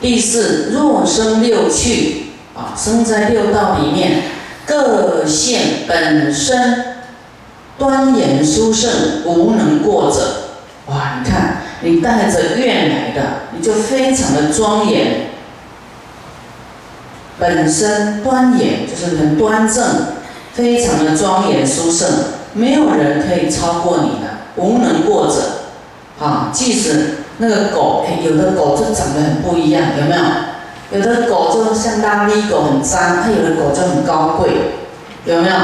第四，若生六趣啊，生在六道里面，各现本身端严殊胜，无能过者。哇，你看，你带着愿来的，你就非常的庄严。本身端严，就是很端正，非常的庄严殊胜，没有人可以超过你的，无能过者。啊，即使。那个狗，哎，有的狗就长得很不一样，有没有？有的狗就像拉力狗很脏，它有的狗就很高贵，有没有？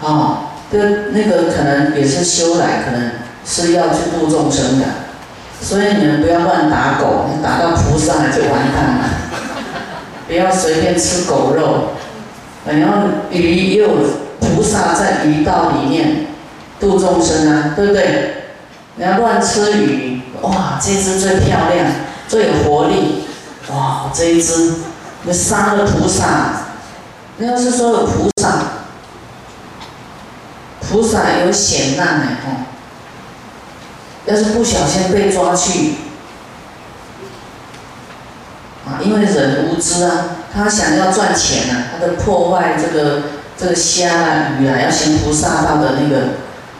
啊，这那个可能也是修来，可能是要去度众生的，所以你们不要乱打狗，打到菩萨就完蛋了。不要随便吃狗肉，然后鱼也有菩萨在鱼道里面度众生啊，对不对？你要乱吃鱼，哇，这只最漂亮，最有活力，哇，这一只，你杀了菩萨，那要是说有菩萨，菩萨有险难呢，哦，要是不小心被抓去，啊，因为人无知啊，他想要赚钱啊，他的破坏这个这个虾啊鱼啊，要行菩萨道的那个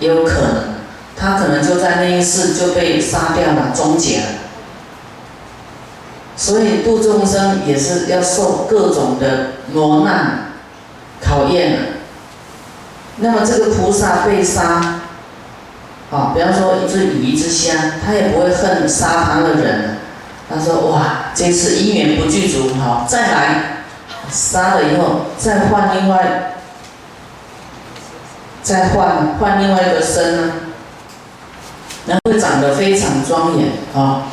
也有可能。他可能就在那一世就被杀掉了，终结了。所以度众生也是要受各种的磨难考验的。那么这个菩萨被杀，啊，比方说一只鱼、一只虾，他也不会恨杀他的人。他说：“哇，这次因缘不具足，好，再来杀了以后，再换另外，再换换另外一个身呢。”然后长得非常庄严啊。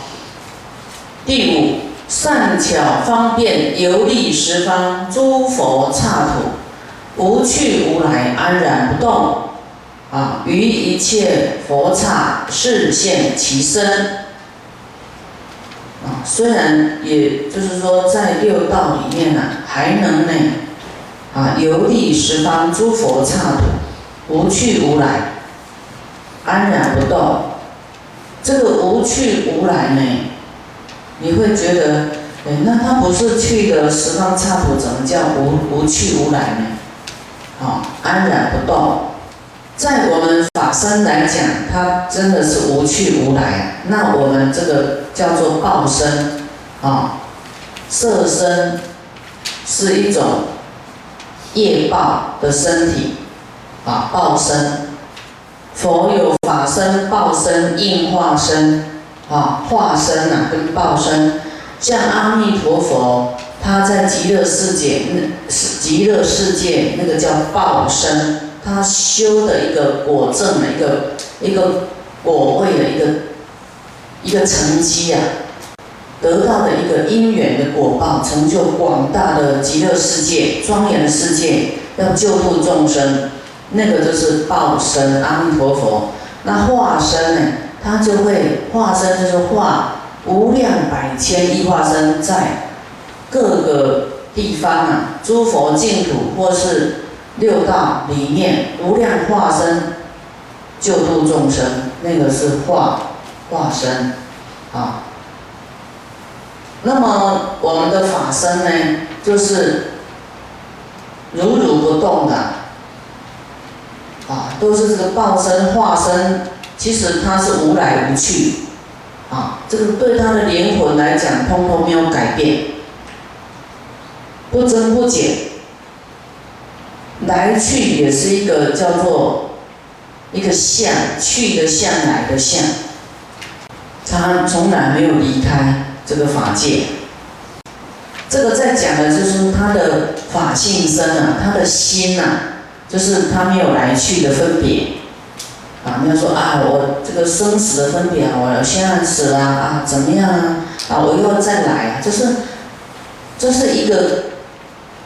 第五，善巧方便游历十方诸佛刹土，无去无来，安然不动啊。于一切佛刹示现其身啊。虽然也就是说在六道里面呢，还能呢啊游历十方诸佛刹土，无去无来，安然不动。这个无去无来呢，你会觉得，哎，那他不是去的十方刹土，怎么叫无无去无来呢？好，安然不动，在我们法身来讲，它真的是无去无来。那我们这个叫做报身，啊，色身是一种业报的身体，啊，报身。佛有法身、报身、应化身，啊，化身呐跟报身，像阿弥陀佛，他在极乐世界，那是极乐世界那个叫报身，他修的一个果证的一个一个果位的一个一个成绩啊，得到的一个因缘的果报，成就广大的极乐世界庄严的世界，要救度众生。那个就是报身阿弥陀佛，那化身呢？他就会化身，就是化无量百千亿化身，在各个地方啊，诸佛净土或是六道里面，无量化身救度众生，那个是化化身啊。那么我们的法身呢，就是如如不动的。都是这个报身化身，其实它是无来无去，啊，这个对他的灵魂来讲，通通没有改变，不增不减，来去也是一个叫做一个相，去的相，来的相，他从来没有离开这个法界。这个在讲的就是他的法性身啊，他的心呐。就是他没有来去的分别，啊，你要说啊，我这个生死的分别啊，我现在死了啊，怎么样啊？啊，我又要再来啊，就是，这是一个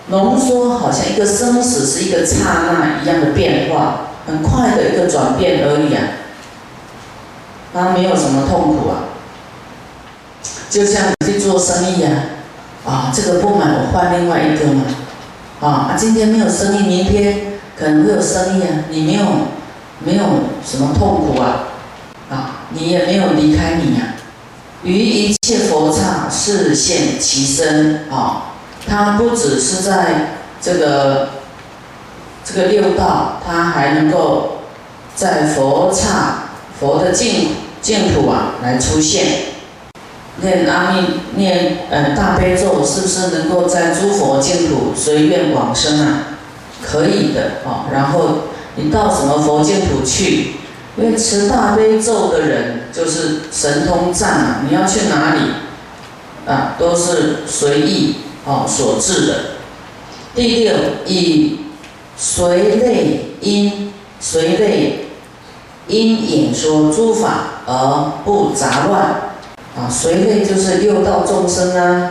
浓缩，好像一个生死是一个刹那一样的变化，很快的一个转变而已啊。他没有什么痛苦啊，就像你去做生意啊，啊，这个不买我换另外一个嘛，啊，今天没有生意，明天。可能会有生意啊，你没有没有什么痛苦啊，啊，你也没有离开你呀，于一切佛刹示现其身啊，他不只是在这个这个六道，他还能够在佛刹佛的净净土啊来出现。念阿弥念呃大悲咒，是不是能够在诸佛净土随愿往生啊？可以的啊。然后你到什么佛净土去？因为持大悲咒的人就是神通藏啊，你要去哪里啊，都是随意哦所致的。第六，以随类因随类因演说诸法而不杂乱啊，随类就是六道众生啊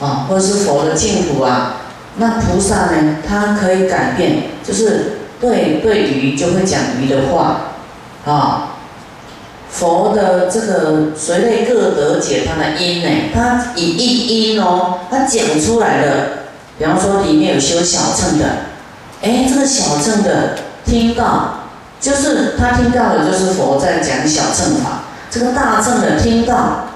啊，或是佛的净土啊。那菩萨呢，他可以改变，就是对对鱼就会讲鱼的话。啊，佛的这个随类各得解他的因呢，他以一因哦，他讲出来的。比方说里面有修小乘的，哎，这个小乘的听到，就是他听到的，就是佛在讲小乘法。这个大乘的听到，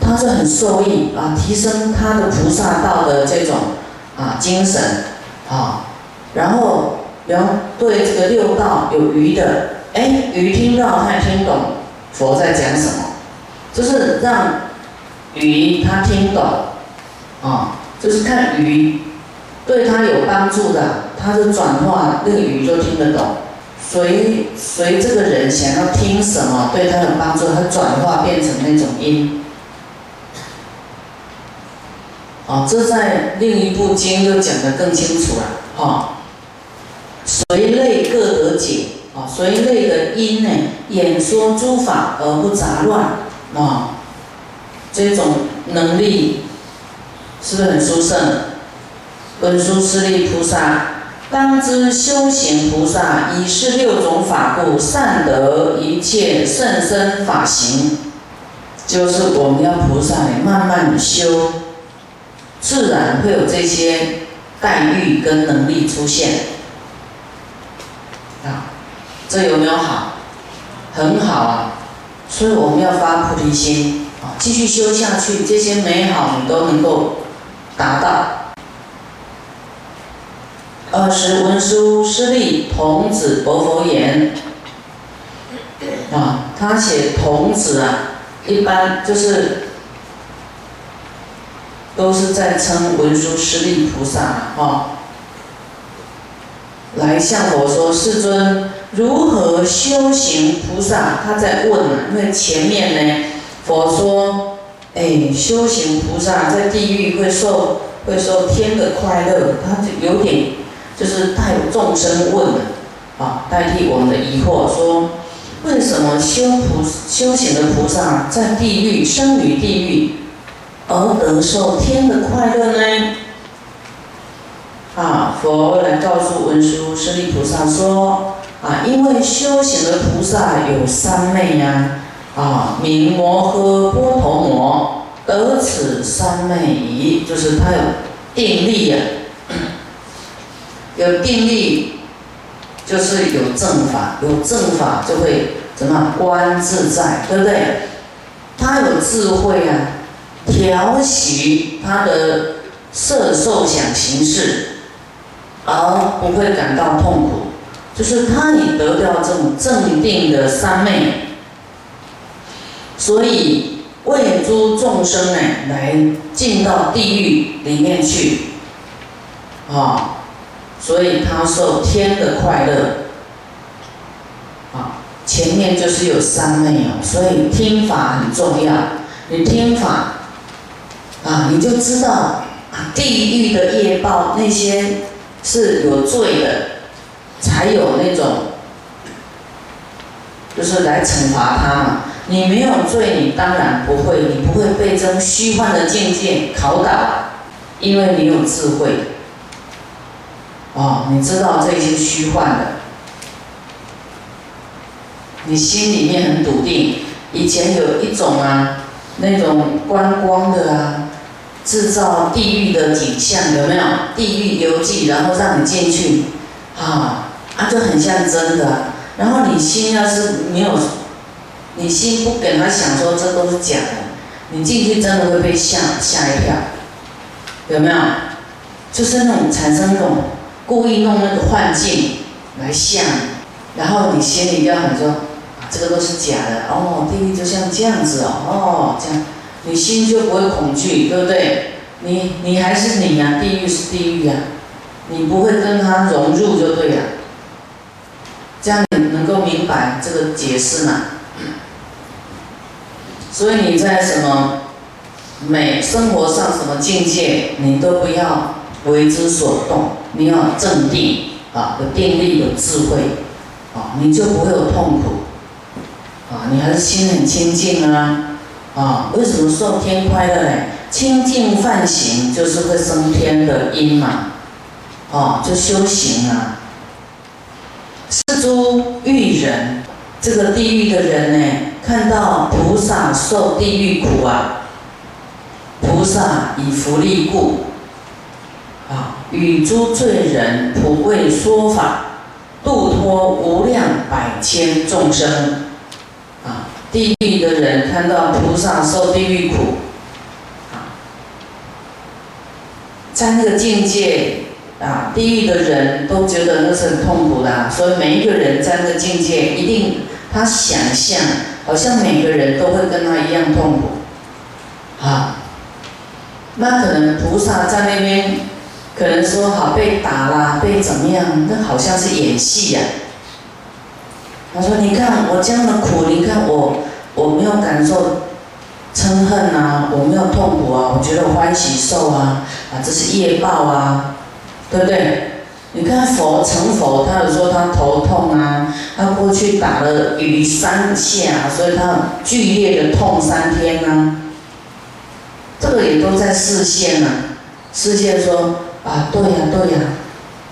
他是很受益啊，提升他的菩萨道的这种啊精神啊。然后，然后对这个六道有余的。哎，鱼听到，他也听懂佛在讲什么，就是让鱼他听懂，啊，就是看鱼对他有帮助的，他的转化那个鱼就听得懂。随随这个人想要听什么，对他有帮助，他转化变成那种音。啊，这在另一部经又讲得更清楚了，啊，随类各得解。啊，随类的因呢，演说诸法而不杂乱，啊，这种能力是不是很殊胜？文殊师利菩萨当知修行菩萨以是六种法故，善得一切甚深法行，就是我们要菩萨呢，慢慢的修，自然会有这些待遇跟能力出现。啊这有没有好？很好啊！所以我们要发菩提心啊，继续修下去，这些美好你都能够达到。二十文殊师利童子薄佛言啊，他写童子啊，一般就是都是在称文殊师利菩萨啊，来向我说世尊。如何修行菩萨？他在问啊，因为前面呢，佛说，哎，修行菩萨在地狱会受会受天的快乐，他就有点就是代众生问了啊，代替我们的疑惑，说为什么修菩修行的菩萨在地狱生于地狱，而得受天的快乐呢？啊，佛来告诉文殊师利菩萨说。啊，因为修行的菩萨有三昧呀，啊，名摩诃波陀摩，得此三昧仪，就是他有定力呀，有定力，就是有正法，有正法就会怎么观自在，对不对？他有智慧啊，调息他的色受想行识，而不会感到痛苦。就是他已得到这种正定的三昧，所以为诸众生呢来进到地狱里面去，啊，所以他受天的快乐，啊，前面就是有三昧哦，所以听法很重要。你听法，啊，你就知道啊，地狱的业报那些是有罪的。才有那种，就是来惩罚他嘛。你没有罪，你当然不会，你不会被这种虚幻的境界考倒，因为你有智慧。哦，你知道这些虚幻的，你心里面很笃定。以前有一种啊，那种观光的啊，制造地狱的景象，有没有？地狱游记，然后让你进去，啊。啊，就很像真的。然后你心要是没有，你心不给他想说这都是假的，你进去真的会被吓吓一跳，有没有？就是那种产生那种故意弄那个幻境来吓你，然后你心里要很说，这个都是假的哦，地狱就像这样子哦，哦这样，你心就不会恐惧，对不对？你你还是你呀，地狱是地狱呀，你不会跟他融入就对了。这样你能够明白这个解释吗？所以你在什么美生活上什么境界，你都不要为之所动，你要镇定啊，有定力有智慧啊，你就不会有痛苦啊，你还是心很清净啊啊，为什么受天快乐呢？清净犯行就是会升天的因嘛，哦，就修行啊。是诸欲人，这个地狱的人呢，看到菩萨受地狱苦啊，菩萨以福利故，啊，与诸罪人普为说法，度脱无量百千众生，地狱的人看到菩萨受地狱苦。在那个境界啊，地狱的人都觉得那是很痛苦的，所以每一个人在那个境界，一定他想象好像每个人都会跟他一样痛苦，啊，那可能菩萨在那边，可能说好被打啦，被怎么样，那好像是演戏呀。他说：“你看我这样的苦，你看我我没有感受。”嗔恨啊，我没有痛苦啊，我觉得欢喜受啊，啊，这是业报啊，对不对？你看佛成佛，他有说他头痛啊，他过去打了雨三下，所以他剧烈的痛三天啊，这个也都在视线呐，视线说啊，对呀对呀，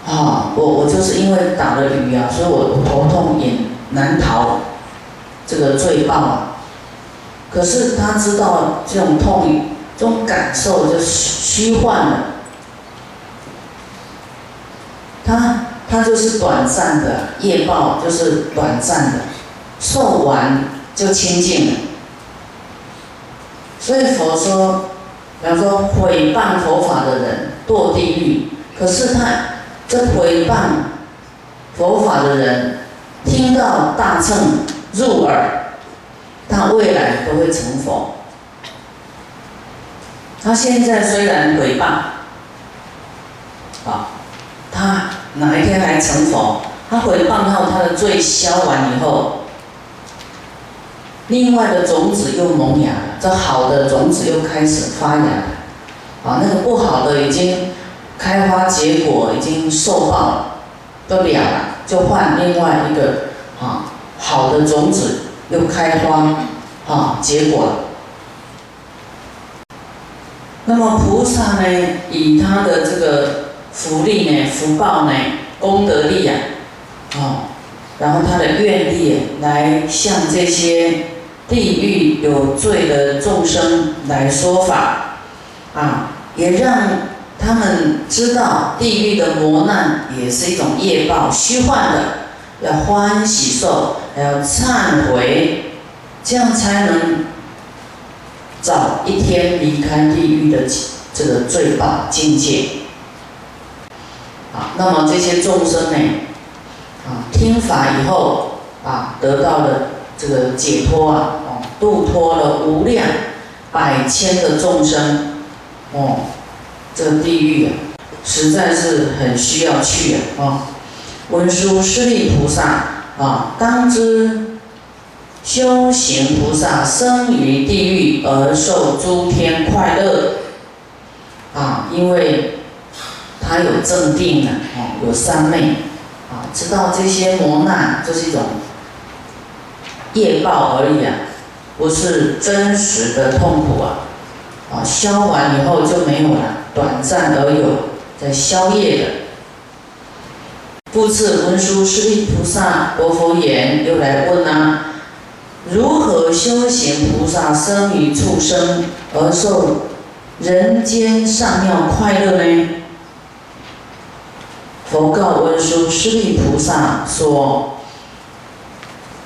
啊，我我就是因为打了雨啊，所以我我头痛也难逃这个罪报啊。可是他知道这种痛，这种感受就是虚幻的，他他就是短暂的业报，就是短暂的，受完就清净了。所以佛说，比方说毁谤佛法的人堕地狱，可是他这毁谤佛法的人听到大乘入耳。他未来都会成佛。他现在虽然诽谤，啊，他哪一天还成佛？他诽谤后，他的罪消完以后，另外的种子又萌芽，这好的种子又开始发芽，啊，那个不好的已经开花结果，已经受报了，都了了，就换另外一个啊好的种子。又开花，啊，结果了。那么菩萨呢，以他的这个福利呢、福报呢、功德力啊，啊，然后他的愿力来向这些地狱有罪的众生来说法，啊，也让他们知道地狱的磨难也是一种业报，虚幻的，要欢喜受。还要忏悔，这样才能早一天离开地狱的这个罪报境界。啊，那么这些众生呢，啊，听法以后啊，得到了这个解脱啊，哦，度脱了无量百千的众生，哦，这地狱啊，实在是很需要去啊，哦，文殊师利菩萨。啊，当知修行菩萨生于地狱而受诸天快乐，啊，因为他有正定啊，哦，有三昧，啊，知道这些磨难就是一种业报而已啊，不是真实的痛苦啊，啊，消完以后就没有了，短暂而有，在宵夜的。复次，文殊师利菩萨，佛佛言，又来问啊：如何修行菩萨生于畜生而受人间上妙快乐呢？佛告文殊师利菩萨说：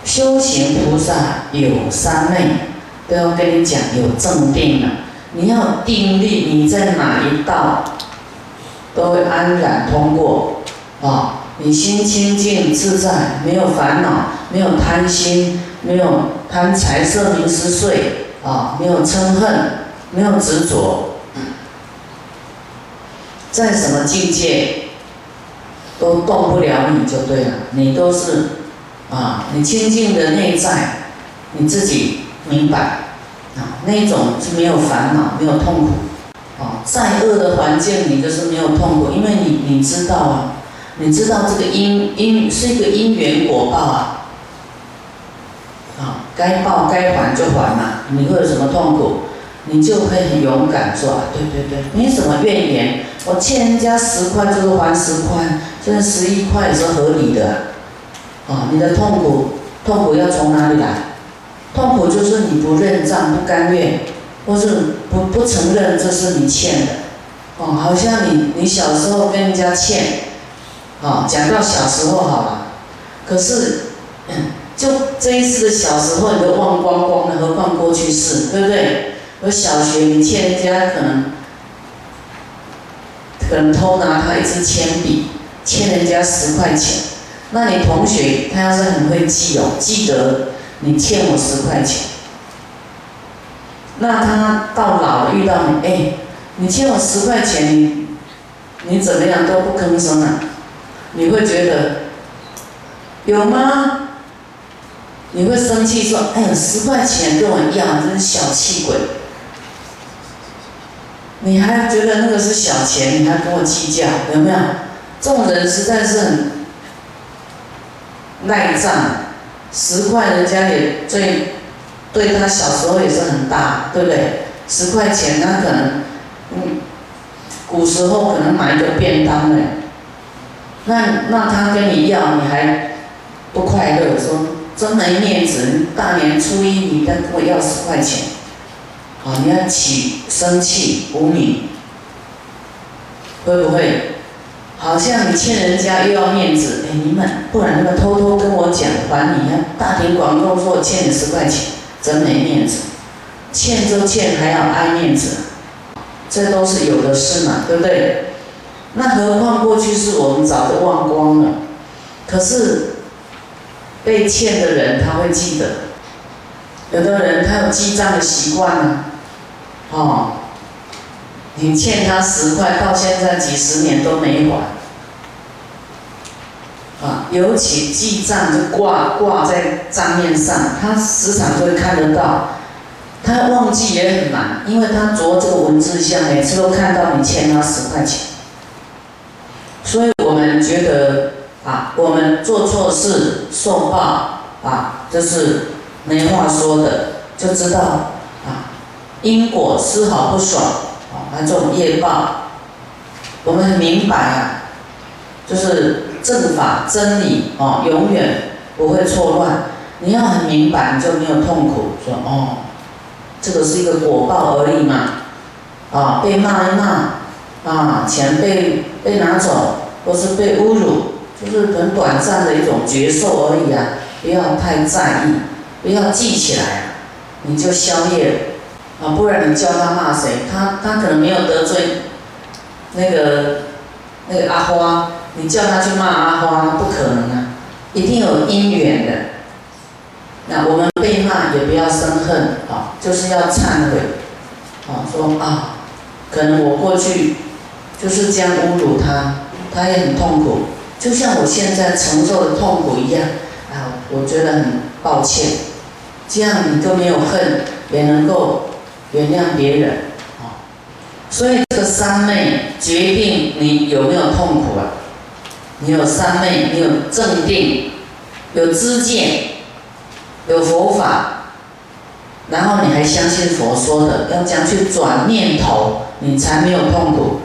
修行菩萨有三昧，都要跟你讲有正定啊。你要定力，你在哪一道都会安然通过啊！你心清净自在，没有烦恼，没有贪心，没有贪财色名食睡啊，没有嗔恨，没有执着，在什么境界都动不了你就对了，你都是啊，你清净的内在，你自己明白。啊，那种是没有烦恼，没有痛苦，啊，再恶的环境你都是没有痛苦，因为你你知道啊，你知道这个因因是一个因缘果报啊，啊，该报该还就还嘛，你会有什么痛苦？你就会很勇敢做啊，对对对，没什么怨言，我欠人家十块就是还十块，现在十一块也是合理的，啊，你的痛苦痛苦要从哪里来？痛苦就是你不认账、不甘愿，或是不不承认这是你欠的，哦，好像你你小时候跟人家欠，哦，讲到小时候好了，可是，就这一次的小时候你都忘光光了，何况过去式，对不对？我小学你欠人家可能，可能偷拿他一支铅笔，欠人家十块钱，那你同学他要是很会记哦，记得。你欠我十块钱，那他到老了遇到你，哎，你欠我十块钱，你你怎么样都不吭声啊？你会觉得有吗？你会生气说，哎呀，十块钱跟我要，真是小气鬼！你还觉得那个是小钱，你还跟我计较，有没有？这种人实在是很赖账。十块，人家也最对他小时候也是很大，对不对？十块钱，他可能，嗯，古时候可能买一个便当呢。那那他跟你要，你还不快乐，说真没面子。你大年初一你再跟我要十块钱，好，你要起生气无名，会不会？好像你欠人家又要面子，哎，你们不然你们偷偷跟我讲还你，大庭广众说我欠你十块钱，真没面子，欠就欠还要挨面子，这都是有的事嘛，对不对？那何况过去是我们早就忘光了，可是被欠的人他会记得，有的人他有记账的习惯呢，哦。你欠他十块，到现在几十年都没还，啊，尤其记账就挂挂在账面上，他时常会看得到，他忘记也很难，因为他着这个文字像，每次都看到你欠他十块钱，所以我们觉得啊，我们做错事受报啊，这是没话说的，就知道啊，因果丝毫不爽。啊这种业报，我们很明白啊，就是正法真理哦，永远不会错乱。你要很明白，你就没有痛苦。说哦，这个是一个果报而已嘛，啊，被骂一骂，啊，钱被被拿走，或是被侮辱，就是很短暂的一种觉受而已啊，不要太在意，不要记起来，你就消业。啊，不然你叫他骂谁？他他可能没有得罪那个那个阿花，你叫他去骂阿花，不可能啊，一定有因缘的。那我们被骂也不要生恨啊，就是要忏悔啊，说啊，可能我过去就是这样侮辱他，他也很痛苦，就像我现在承受的痛苦一样啊，我觉得很抱歉，这样你都没有恨，也能够。原谅别人，啊，所以这个三昧决定你有没有痛苦啊？你有三昧，你有正定，有知见，有佛法，然后你还相信佛说的，要这样去转念头，你才没有痛苦。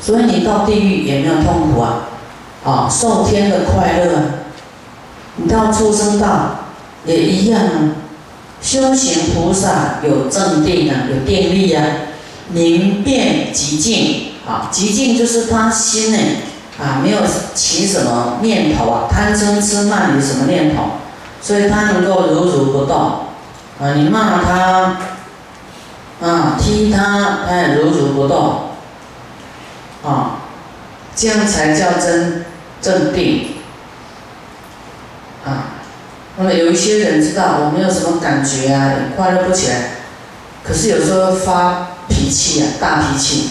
所以你到地狱也没有痛苦啊，啊，受天的快乐，你到畜生道也一样啊。修行菩萨有正定啊，有定力啊，明辨极静啊，极静就是他心呢啊，没有起什么念头啊，贪嗔痴慢疑什么念头，所以他能够如如不动，啊，你骂他，啊，踢他，他也如如不动，啊，这样才叫真正定，那么有一些人知道我没有什么感觉啊，快乐不起来，可是有时候发脾气啊，大脾气，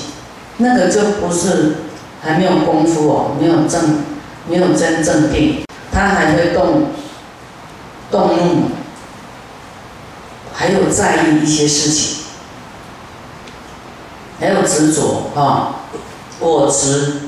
那个就不是还没有功夫哦，没有正，没有真正定，他还会动，动怒。还有在意一些事情，还有执着啊，我执